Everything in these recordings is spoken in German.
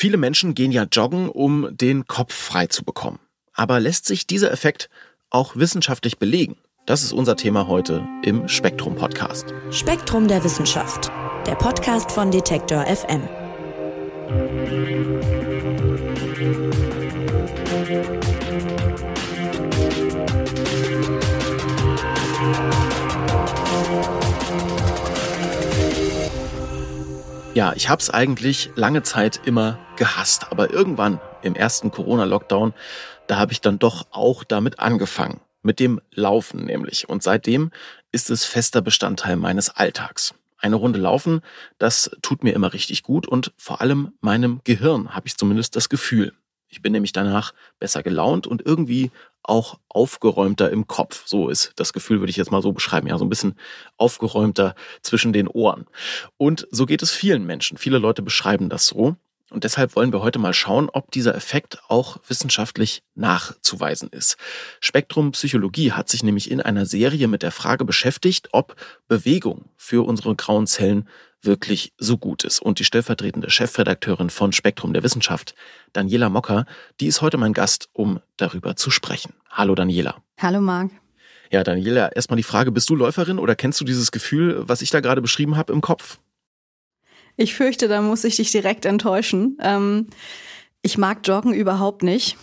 Viele Menschen gehen ja joggen, um den Kopf frei zu bekommen. Aber lässt sich dieser Effekt auch wissenschaftlich belegen? Das ist unser Thema heute im Spektrum Podcast. Spektrum der Wissenschaft, der Podcast von Detektor FM. Ja, ich habe es eigentlich lange Zeit immer gehasst, aber irgendwann im ersten Corona-Lockdown, da habe ich dann doch auch damit angefangen, mit dem Laufen nämlich. Und seitdem ist es fester Bestandteil meines Alltags. Eine Runde laufen, das tut mir immer richtig gut und vor allem meinem Gehirn habe ich zumindest das Gefühl. Ich bin nämlich danach besser gelaunt und irgendwie auch aufgeräumter im Kopf. So ist das Gefühl, würde ich jetzt mal so beschreiben. Ja, so ein bisschen aufgeräumter zwischen den Ohren. Und so geht es vielen Menschen. Viele Leute beschreiben das so. Und deshalb wollen wir heute mal schauen, ob dieser Effekt auch wissenschaftlich nachzuweisen ist. Spektrum Psychologie hat sich nämlich in einer Serie mit der Frage beschäftigt, ob Bewegung für unsere grauen Zellen wirklich so gut ist. Und die stellvertretende Chefredakteurin von Spektrum der Wissenschaft, Daniela Mocker, die ist heute mein Gast, um darüber zu sprechen. Hallo Daniela. Hallo Marc. Ja, Daniela, erstmal die Frage, bist du Läuferin oder kennst du dieses Gefühl, was ich da gerade beschrieben habe im Kopf? Ich fürchte, da muss ich dich direkt enttäuschen. Ähm, ich mag Joggen überhaupt nicht.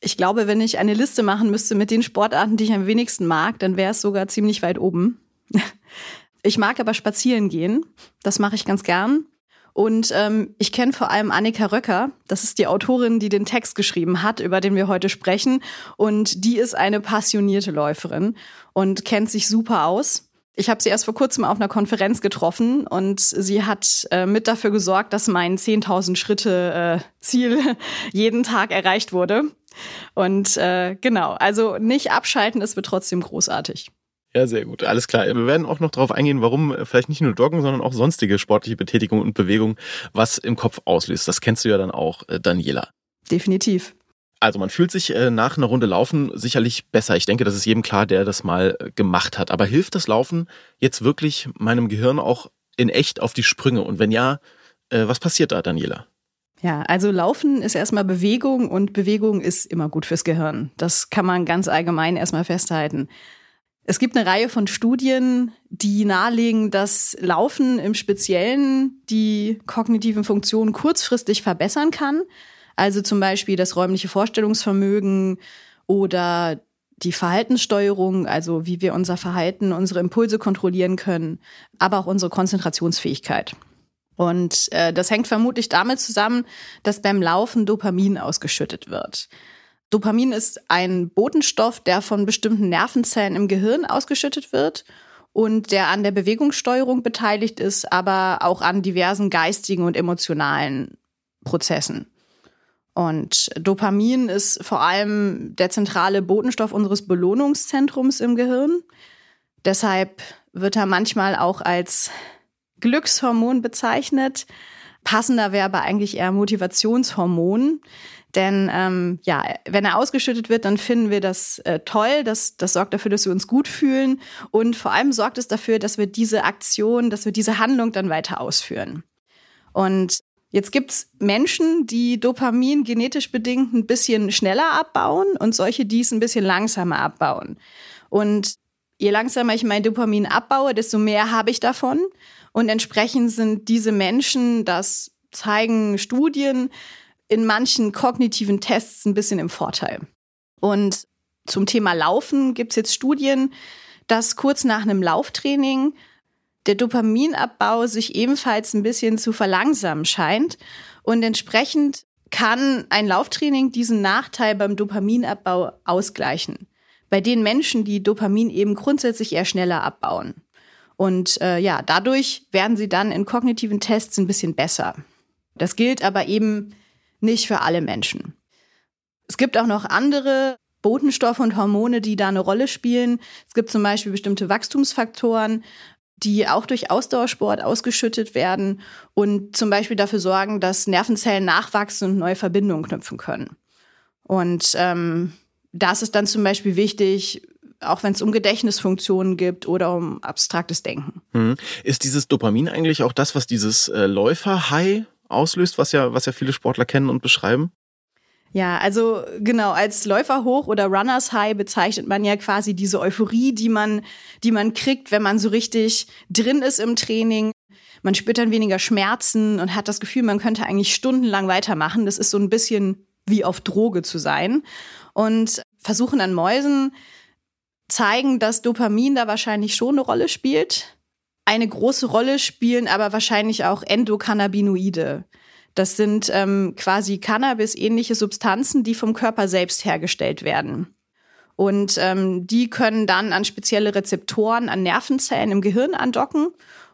Ich glaube, wenn ich eine Liste machen müsste mit den Sportarten, die ich am wenigsten mag, dann wäre es sogar ziemlich weit oben. Ich mag aber spazieren gehen. Das mache ich ganz gern. Und ähm, ich kenne vor allem Annika Röcker. Das ist die Autorin, die den Text geschrieben hat, über den wir heute sprechen. Und die ist eine passionierte Läuferin und kennt sich super aus. Ich habe sie erst vor kurzem auf einer Konferenz getroffen und sie hat äh, mit dafür gesorgt, dass mein 10.000 Schritte äh, Ziel jeden Tag erreicht wurde. Und äh, genau, also nicht abschalten, es wird trotzdem großartig. Ja, sehr gut. Alles klar. Wir werden auch noch darauf eingehen, warum äh, vielleicht nicht nur Joggen, sondern auch sonstige sportliche Betätigung und Bewegung was im Kopf auslöst. Das kennst du ja dann auch, äh, Daniela. Definitiv. Also man fühlt sich äh, nach einer Runde Laufen sicherlich besser. Ich denke, das ist jedem klar, der das mal gemacht hat. Aber hilft das Laufen jetzt wirklich meinem Gehirn auch in echt auf die Sprünge? Und wenn ja, was passiert da, Daniela? Ja, also Laufen ist erstmal Bewegung und Bewegung ist immer gut fürs Gehirn. Das kann man ganz allgemein erstmal festhalten. Es gibt eine Reihe von Studien, die nahelegen, dass Laufen im Speziellen die kognitiven Funktionen kurzfristig verbessern kann. Also zum Beispiel das räumliche Vorstellungsvermögen oder die Verhaltenssteuerung, also wie wir unser Verhalten, unsere Impulse kontrollieren können, aber auch unsere Konzentrationsfähigkeit. Und äh, das hängt vermutlich damit zusammen, dass beim Laufen Dopamin ausgeschüttet wird. Dopamin ist ein Botenstoff, der von bestimmten Nervenzellen im Gehirn ausgeschüttet wird und der an der Bewegungssteuerung beteiligt ist, aber auch an diversen geistigen und emotionalen Prozessen. Und Dopamin ist vor allem der zentrale Botenstoff unseres Belohnungszentrums im Gehirn. Deshalb wird er manchmal auch als Glückshormon bezeichnet. Passender wäre aber eigentlich eher Motivationshormon. Denn ähm, ja, wenn er ausgeschüttet wird, dann finden wir das äh, toll. Das, das sorgt dafür, dass wir uns gut fühlen. Und vor allem sorgt es dafür, dass wir diese Aktion, dass wir diese Handlung dann weiter ausführen. Und jetzt gibt's Menschen, die Dopamin genetisch bedingt ein bisschen schneller abbauen und solche, die es ein bisschen langsamer abbauen. Und je langsamer ich mein Dopamin abbaue, desto mehr habe ich davon. Und entsprechend sind diese Menschen, das zeigen Studien, in manchen kognitiven Tests ein bisschen im Vorteil. Und zum Thema Laufen gibt es jetzt Studien, dass kurz nach einem Lauftraining der Dopaminabbau sich ebenfalls ein bisschen zu verlangsamen scheint. Und entsprechend kann ein Lauftraining diesen Nachteil beim Dopaminabbau ausgleichen. Bei den Menschen, die Dopamin eben grundsätzlich eher schneller abbauen. Und äh, ja, dadurch werden sie dann in kognitiven Tests ein bisschen besser. Das gilt aber eben nicht für alle Menschen. Es gibt auch noch andere Botenstoffe und Hormone, die da eine Rolle spielen. Es gibt zum Beispiel bestimmte Wachstumsfaktoren, die auch durch Ausdauersport ausgeschüttet werden und zum Beispiel dafür sorgen, dass Nervenzellen nachwachsen und neue Verbindungen knüpfen können. Und ähm, das ist dann zum Beispiel wichtig, auch wenn es um Gedächtnisfunktionen gibt oder um abstraktes Denken. Hm. Ist dieses Dopamin eigentlich auch das, was dieses äh, Läufer-High auslöst, was ja, was ja viele Sportler kennen und beschreiben? Ja, also genau, als Läufer hoch oder Runners High bezeichnet man ja quasi diese Euphorie, die man, die man kriegt, wenn man so richtig drin ist im Training. Man spürt dann weniger Schmerzen und hat das Gefühl, man könnte eigentlich stundenlang weitermachen. Das ist so ein bisschen wie auf Droge zu sein. Und Versuchen an Mäusen zeigen, dass Dopamin da wahrscheinlich schon eine Rolle spielt. Eine große Rolle spielen aber wahrscheinlich auch Endokannabinoide. Das sind ähm, quasi Cannabis-ähnliche Substanzen, die vom Körper selbst hergestellt werden. Und ähm, die können dann an spezielle Rezeptoren an Nervenzellen im Gehirn andocken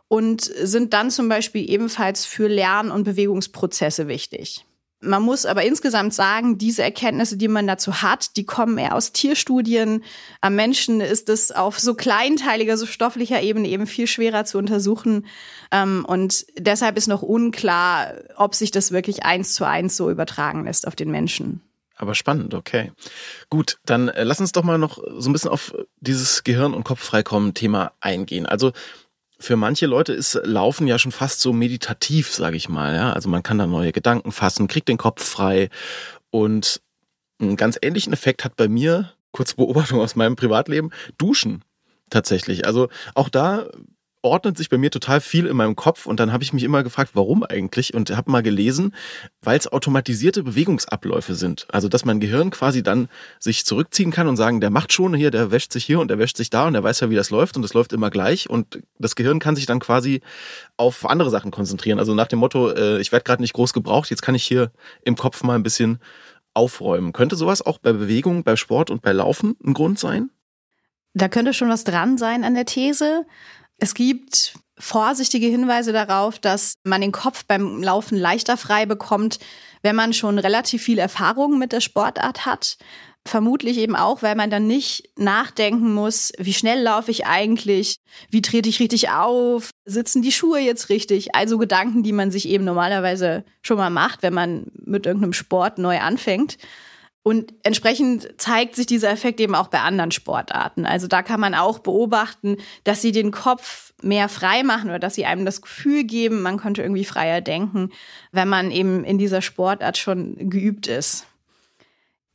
und sind dann zum Beispiel ebenfalls für Lern- und Bewegungsprozesse wichtig. Man muss aber insgesamt sagen, diese Erkenntnisse, die man dazu hat, die kommen eher aus Tierstudien. Am Menschen ist es auf so kleinteiliger, so stofflicher Ebene eben viel schwerer zu untersuchen. Ähm, und deshalb ist noch unklar, ob sich das wirklich eins zu eins so übertragen lässt auf den Menschen. Aber spannend, okay. Gut, dann äh, lass uns doch mal noch so ein bisschen auf dieses Gehirn- und Kopffreikommen-Thema eingehen. Also für manche Leute ist Laufen ja schon fast so meditativ, sage ich mal. Ja? Also man kann da neue Gedanken fassen, kriegt den Kopf frei. Und einen ganz ähnlichen Effekt hat bei mir, kurz Beobachtung aus meinem Privatleben, Duschen tatsächlich. Also auch da ordnet sich bei mir total viel in meinem Kopf und dann habe ich mich immer gefragt, warum eigentlich und habe mal gelesen, weil es automatisierte Bewegungsabläufe sind. Also dass mein Gehirn quasi dann sich zurückziehen kann und sagen, der macht schon hier, der wäscht sich hier und der wäscht sich da und der weiß ja, wie das läuft und es läuft immer gleich und das Gehirn kann sich dann quasi auf andere Sachen konzentrieren. Also nach dem Motto, äh, ich werde gerade nicht groß gebraucht, jetzt kann ich hier im Kopf mal ein bisschen aufräumen. Könnte sowas auch bei Bewegung, bei Sport und bei Laufen ein Grund sein? Da könnte schon was dran sein an der These. Es gibt vorsichtige Hinweise darauf, dass man den Kopf beim Laufen leichter frei bekommt, wenn man schon relativ viel Erfahrung mit der Sportart hat. Vermutlich eben auch, weil man dann nicht nachdenken muss, wie schnell laufe ich eigentlich, wie trete ich richtig auf, sitzen die Schuhe jetzt richtig. Also Gedanken, die man sich eben normalerweise schon mal macht, wenn man mit irgendeinem Sport neu anfängt. Und entsprechend zeigt sich dieser Effekt eben auch bei anderen Sportarten. Also da kann man auch beobachten, dass sie den Kopf mehr frei machen oder dass sie einem das Gefühl geben, man könnte irgendwie freier denken, wenn man eben in dieser Sportart schon geübt ist.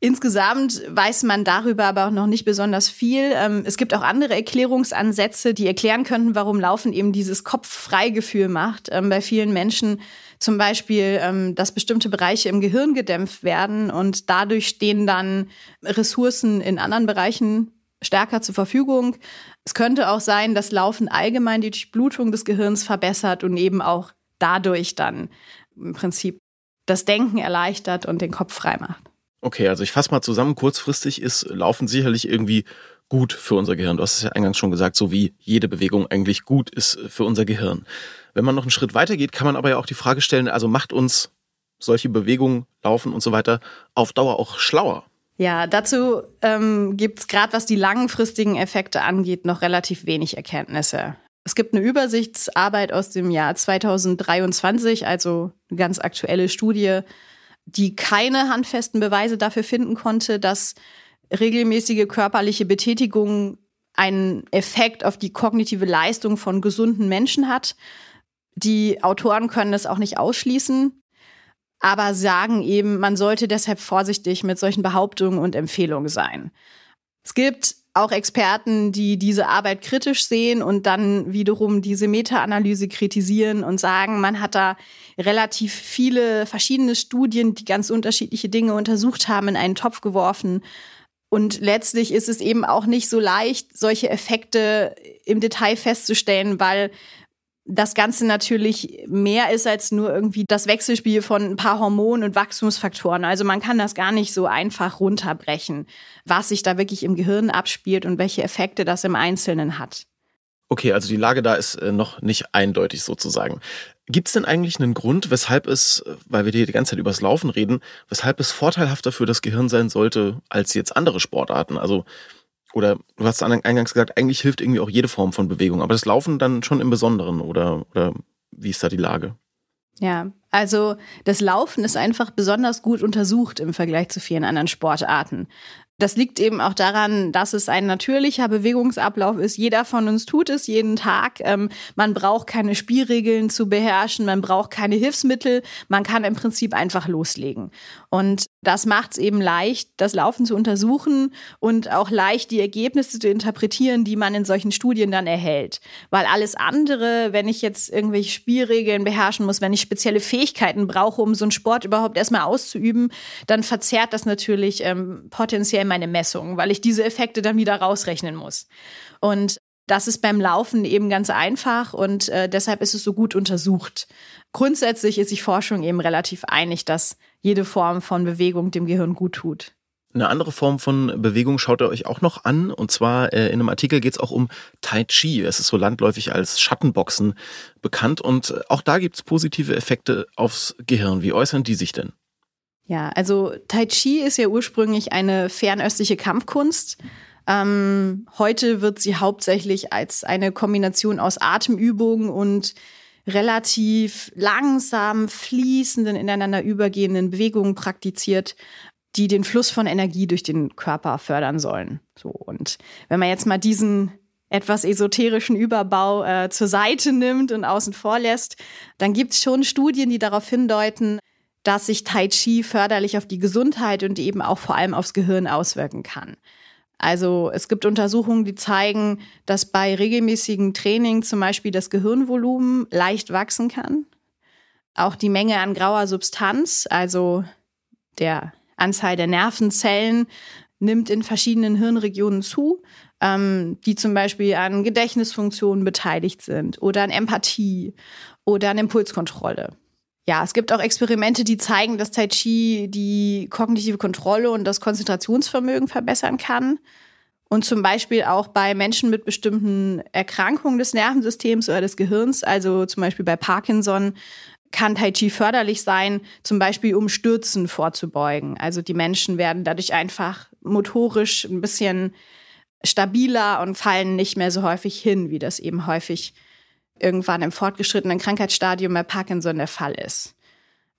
Insgesamt weiß man darüber aber auch noch nicht besonders viel. Ähm, es gibt auch andere Erklärungsansätze, die erklären könnten, warum Laufen eben dieses Kopffreigefühl macht. Ähm, bei vielen Menschen zum Beispiel, ähm, dass bestimmte Bereiche im Gehirn gedämpft werden und dadurch stehen dann Ressourcen in anderen Bereichen stärker zur Verfügung. Es könnte auch sein, dass Laufen allgemein die Durchblutung des Gehirns verbessert und eben auch dadurch dann im Prinzip das Denken erleichtert und den Kopf frei macht. Okay, also ich fasse mal zusammen. Kurzfristig ist Laufen sicherlich irgendwie gut für unser Gehirn. Du hast es ja eingangs schon gesagt, so wie jede Bewegung eigentlich gut ist für unser Gehirn. Wenn man noch einen Schritt weiter geht, kann man aber ja auch die Frage stellen, also macht uns solche Bewegungen, Laufen und so weiter auf Dauer auch schlauer? Ja, dazu ähm, gibt es gerade, was die langfristigen Effekte angeht, noch relativ wenig Erkenntnisse. Es gibt eine Übersichtsarbeit aus dem Jahr 2023, also eine ganz aktuelle Studie, die keine handfesten Beweise dafür finden konnte, dass regelmäßige körperliche Betätigung einen Effekt auf die kognitive Leistung von gesunden Menschen hat. Die Autoren können es auch nicht ausschließen, aber sagen eben, man sollte deshalb vorsichtig mit solchen Behauptungen und Empfehlungen sein. Es gibt auch Experten, die diese Arbeit kritisch sehen und dann wiederum diese Meta-Analyse kritisieren und sagen, man hat da relativ viele verschiedene Studien, die ganz unterschiedliche Dinge untersucht haben, in einen Topf geworfen. Und letztlich ist es eben auch nicht so leicht, solche Effekte im Detail festzustellen, weil das Ganze natürlich mehr ist als nur irgendwie das Wechselspiel von ein paar Hormonen und Wachstumsfaktoren. Also man kann das gar nicht so einfach runterbrechen, was sich da wirklich im Gehirn abspielt und welche Effekte das im Einzelnen hat. Okay, also die Lage da ist äh, noch nicht eindeutig sozusagen. Gibt es denn eigentlich einen Grund, weshalb es, weil wir hier die ganze Zeit übers Laufen reden, weshalb es vorteilhafter für das Gehirn sein sollte als jetzt andere Sportarten? Also oder du hast eingangs gesagt, eigentlich hilft irgendwie auch jede Form von Bewegung, aber das Laufen dann schon im Besonderen oder, oder wie ist da die Lage? Ja, Also das Laufen ist einfach besonders gut untersucht im Vergleich zu vielen anderen Sportarten. Das liegt eben auch daran, dass es ein natürlicher Bewegungsablauf ist. Jeder von uns tut es jeden Tag. Ähm, man braucht keine Spielregeln zu beherrschen, man braucht keine Hilfsmittel. Man kann im Prinzip einfach loslegen. Und das macht es eben leicht, das Laufen zu untersuchen und auch leicht die Ergebnisse zu interpretieren, die man in solchen Studien dann erhält. Weil alles andere, wenn ich jetzt irgendwelche Spielregeln beherrschen muss, wenn ich spezielle Fähigkeiten brauche, um so einen Sport überhaupt erstmal auszuüben, dann verzerrt das natürlich ähm, potenziell meine Messungen, weil ich diese Effekte dann wieder rausrechnen muss. Und das ist beim Laufen eben ganz einfach und äh, deshalb ist es so gut untersucht. Grundsätzlich ist sich Forschung eben relativ einig, dass jede Form von Bewegung dem Gehirn gut tut. Eine andere Form von Bewegung schaut ihr euch auch noch an. Und zwar äh, in einem Artikel geht es auch um Tai Chi. Es ist so landläufig als Schattenboxen bekannt. Und auch da gibt es positive Effekte aufs Gehirn. Wie äußern die sich denn? Ja, also Tai Chi ist ja ursprünglich eine fernöstliche Kampfkunst. Ähm, heute wird sie hauptsächlich als eine Kombination aus Atemübungen und relativ langsam fließenden, ineinander übergehenden Bewegungen praktiziert, die den Fluss von Energie durch den Körper fördern sollen. So und wenn man jetzt mal diesen etwas esoterischen Überbau äh, zur Seite nimmt und außen vor lässt, dann gibt es schon Studien, die darauf hindeuten, dass sich Tai Chi förderlich auf die Gesundheit und eben auch vor allem aufs Gehirn auswirken kann. Also es gibt Untersuchungen, die zeigen, dass bei regelmäßigem Training zum Beispiel das Gehirnvolumen leicht wachsen kann. Auch die Menge an grauer Substanz, also der Anzahl der Nervenzellen, nimmt in verschiedenen Hirnregionen zu, ähm, die zum Beispiel an Gedächtnisfunktionen beteiligt sind oder an Empathie oder an Impulskontrolle ja, es gibt auch Experimente, die zeigen, dass Tai Chi die kognitive Kontrolle und das Konzentrationsvermögen verbessern kann. Und zum Beispiel auch bei Menschen mit bestimmten Erkrankungen des Nervensystems oder des Gehirns, also zum Beispiel bei Parkinson, kann Tai Chi förderlich sein, zum Beispiel um Stürzen vorzubeugen. Also die Menschen werden dadurch einfach motorisch ein bisschen stabiler und fallen nicht mehr so häufig hin, wie das eben häufig irgendwann im fortgeschrittenen Krankheitsstadium bei Parkinson der Fall ist.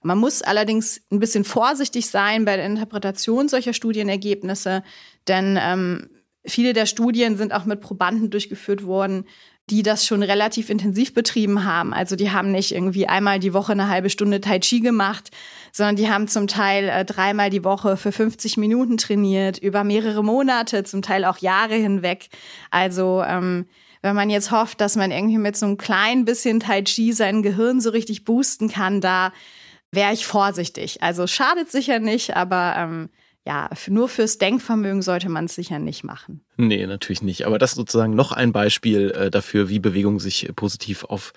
Man muss allerdings ein bisschen vorsichtig sein bei der Interpretation solcher Studienergebnisse, denn ähm, viele der Studien sind auch mit Probanden durchgeführt worden, die das schon relativ intensiv betrieben haben. Also die haben nicht irgendwie einmal die Woche eine halbe Stunde Tai Chi gemacht, sondern die haben zum Teil äh, dreimal die Woche für 50 Minuten trainiert, über mehrere Monate, zum Teil auch Jahre hinweg. Also ähm, wenn man jetzt hofft, dass man irgendwie mit so einem kleinen bisschen Tai Chi sein Gehirn so richtig boosten kann, da wäre ich vorsichtig. Also schadet sicher nicht, aber ähm, ja, nur fürs Denkvermögen sollte man es sicher nicht machen. Nee, natürlich nicht. Aber das ist sozusagen noch ein Beispiel äh, dafür, wie Bewegung sich positiv auf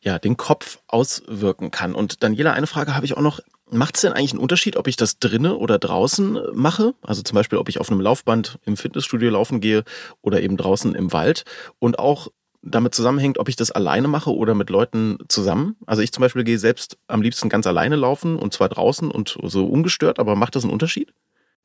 ja, den Kopf auswirken kann. Und Daniela, eine Frage habe ich auch noch. Macht es denn eigentlich einen Unterschied, ob ich das drinnen oder draußen äh, mache? Also zum Beispiel, ob ich auf einem Laufband im Fitnessstudio laufen gehe oder eben draußen im Wald. Und auch damit zusammenhängt, ob ich das alleine mache oder mit Leuten zusammen. Also ich zum Beispiel gehe selbst am liebsten ganz alleine laufen und zwar draußen und so ungestört, aber macht das einen Unterschied?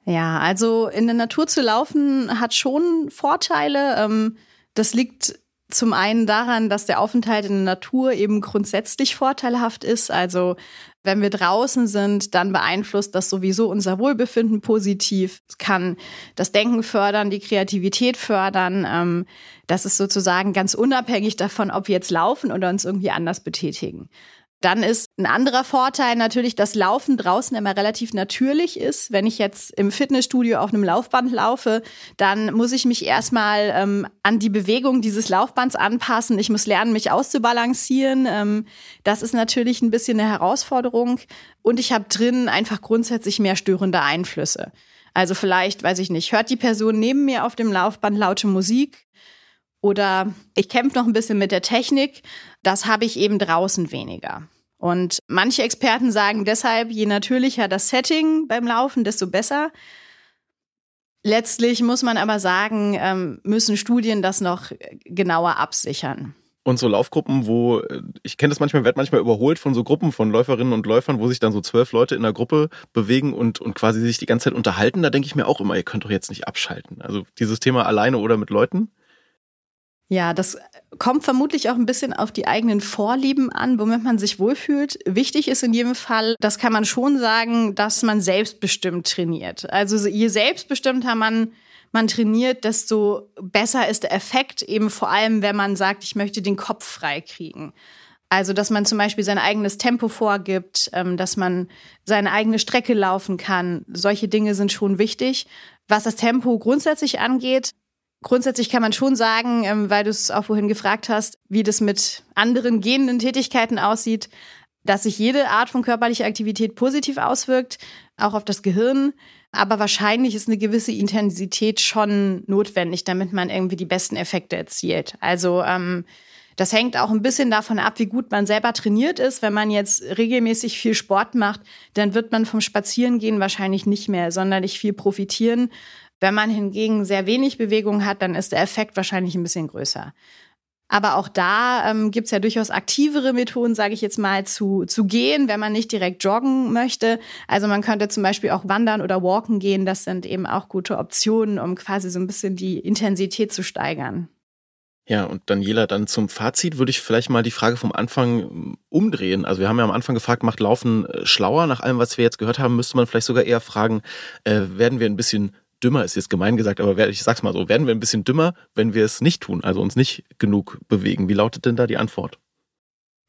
Ja, also in der Natur zu laufen hat schon Vorteile. Ähm, das liegt zum einen daran, dass der Aufenthalt in der Natur eben grundsätzlich vorteilhaft ist. Also wenn wir draußen sind, dann beeinflusst das sowieso unser Wohlbefinden positiv. Es kann das Denken fördern, die Kreativität fördern. Ähm, das ist sozusagen ganz unabhängig davon, ob wir jetzt laufen oder uns irgendwie anders betätigen. Dann ist ein anderer Vorteil natürlich, dass Laufen draußen immer relativ natürlich ist. Wenn ich jetzt im Fitnessstudio auf einem Laufband laufe, dann muss ich mich erstmal ähm, an die Bewegung dieses Laufbands anpassen. Ich muss lernen, mich auszubalancieren. Ähm, das ist natürlich ein bisschen eine Herausforderung. Und ich habe drin einfach grundsätzlich mehr störende Einflüsse. Also vielleicht, weiß ich nicht, hört die Person neben mir auf dem Laufband laute Musik oder ich kämpfe noch ein bisschen mit der Technik. Das habe ich eben draußen weniger. Und manche Experten sagen deshalb, je natürlicher das Setting beim Laufen, desto besser. Letztlich muss man aber sagen, ähm, müssen Studien das noch genauer absichern. Und so Laufgruppen, wo, ich kenne das manchmal, werde manchmal überholt von so Gruppen von Läuferinnen und Läufern, wo sich dann so zwölf Leute in der Gruppe bewegen und, und quasi sich die ganze Zeit unterhalten. Da denke ich mir auch immer, ihr könnt doch jetzt nicht abschalten. Also dieses Thema alleine oder mit Leuten. Ja, das kommt vermutlich auch ein bisschen auf die eigenen Vorlieben an, womit man sich wohlfühlt. Wichtig ist in jedem Fall, das kann man schon sagen, dass man selbstbestimmt trainiert. Also je selbstbestimmter man man trainiert, desto besser ist der Effekt, eben vor allem, wenn man sagt, ich möchte den Kopf frei kriegen. Also, dass man zum Beispiel sein eigenes Tempo vorgibt, ähm, dass man seine eigene Strecke laufen kann. Solche Dinge sind schon wichtig. Was das Tempo grundsätzlich angeht, grundsätzlich kann man schon sagen, ähm, weil du es auch vorhin gefragt hast, wie das mit anderen gehenden Tätigkeiten aussieht, dass sich jede Art von körperlicher Aktivität positiv auswirkt, auch auf das Gehirn. Aber wahrscheinlich ist eine gewisse Intensität schon notwendig, damit man irgendwie die besten Effekte erzielt. Also ähm, das hängt auch ein bisschen davon ab, wie gut man selber trainiert ist. Wenn man jetzt regelmäßig viel Sport macht, dann wird man vom Spazierengehen wahrscheinlich nicht mehr sonderlich viel profitieren. Wenn man hingegen sehr wenig Bewegung hat, dann ist der Effekt wahrscheinlich ein bisschen größer. Aber auch da ähm, gibt es ja durchaus aktivere Methoden, sage ich jetzt mal, zu, zu gehen, wenn man nicht direkt joggen möchte. Also man könnte zum Beispiel auch wandern oder walken gehen. Das sind eben auch gute Optionen, um quasi so ein bisschen die Intensität zu steigern. Ja, und Daniela, dann zum Fazit würde ich vielleicht mal die Frage vom Anfang ähm, umdrehen. Also wir haben ja am Anfang gefragt, macht Laufen äh, schlauer? Nach allem, was wir jetzt gehört haben, müsste man vielleicht sogar eher fragen, äh, werden wir ein bisschen dümmer, ist jetzt gemein gesagt, aber ich sag's mal so, werden wir ein bisschen dümmer, wenn wir es nicht tun, also uns nicht genug bewegen? Wie lautet denn da die Antwort?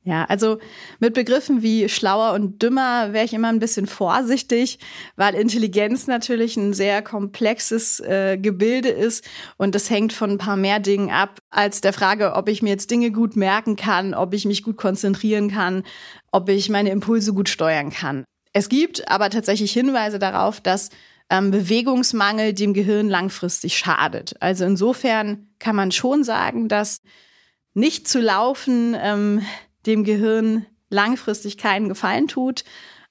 Ja, also mit Begriffen wie schlauer und dümmer wäre ich immer ein bisschen vorsichtig, weil Intelligenz natürlich ein sehr komplexes äh, Gebilde ist und das hängt von ein paar mehr Dingen ab als der Frage, ob ich mir jetzt Dinge gut merken kann, ob ich mich gut konzentrieren kann, ob ich meine Impulse gut steuern kann. Es gibt aber tatsächlich Hinweise darauf, dass ähm, Bewegungsmangel dem Gehirn langfristig schadet. Also insofern kann man schon sagen, dass nicht zu laufen ähm, dem Gehirn langfristig keinen Gefallen tut.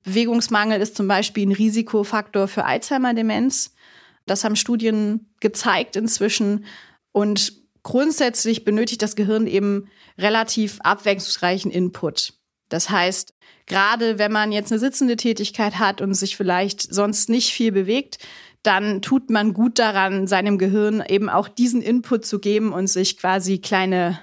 Bewegungsmangel ist zum Beispiel ein Risikofaktor für Alzheimer-Demenz. Das haben Studien gezeigt inzwischen. Und grundsätzlich benötigt das Gehirn eben relativ abwechslungsreichen Input. Das heißt, gerade wenn man jetzt eine sitzende Tätigkeit hat und sich vielleicht sonst nicht viel bewegt, dann tut man gut daran, seinem Gehirn eben auch diesen Input zu geben und sich quasi kleine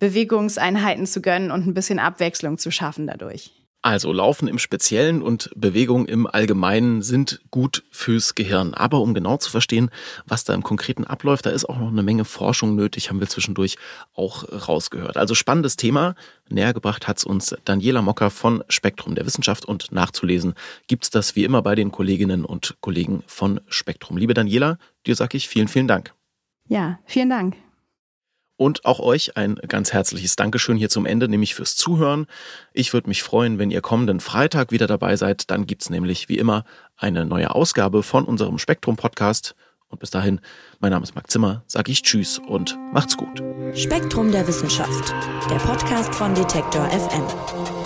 Bewegungseinheiten zu gönnen und ein bisschen Abwechslung zu schaffen dadurch. Also Laufen im Speziellen und Bewegung im Allgemeinen sind gut fürs Gehirn. Aber um genau zu verstehen, was da im Konkreten abläuft, da ist auch noch eine Menge Forschung nötig, haben wir zwischendurch auch rausgehört. Also spannendes Thema. Näher gebracht hat's uns Daniela Mocker von Spektrum der Wissenschaft und nachzulesen gibt's das wie immer bei den Kolleginnen und Kollegen von Spektrum. Liebe Daniela, dir sage ich vielen, vielen Dank. Ja, vielen Dank. Und auch euch ein ganz herzliches Dankeschön hier zum Ende, nämlich fürs Zuhören. Ich würde mich freuen, wenn ihr kommenden Freitag wieder dabei seid. Dann gibt's nämlich wie immer eine neue Ausgabe von unserem Spektrum-Podcast. Und bis dahin, mein Name ist Marc Zimmer, sage ich Tschüss und macht's gut. Spektrum der Wissenschaft, der Podcast von Detektor FM.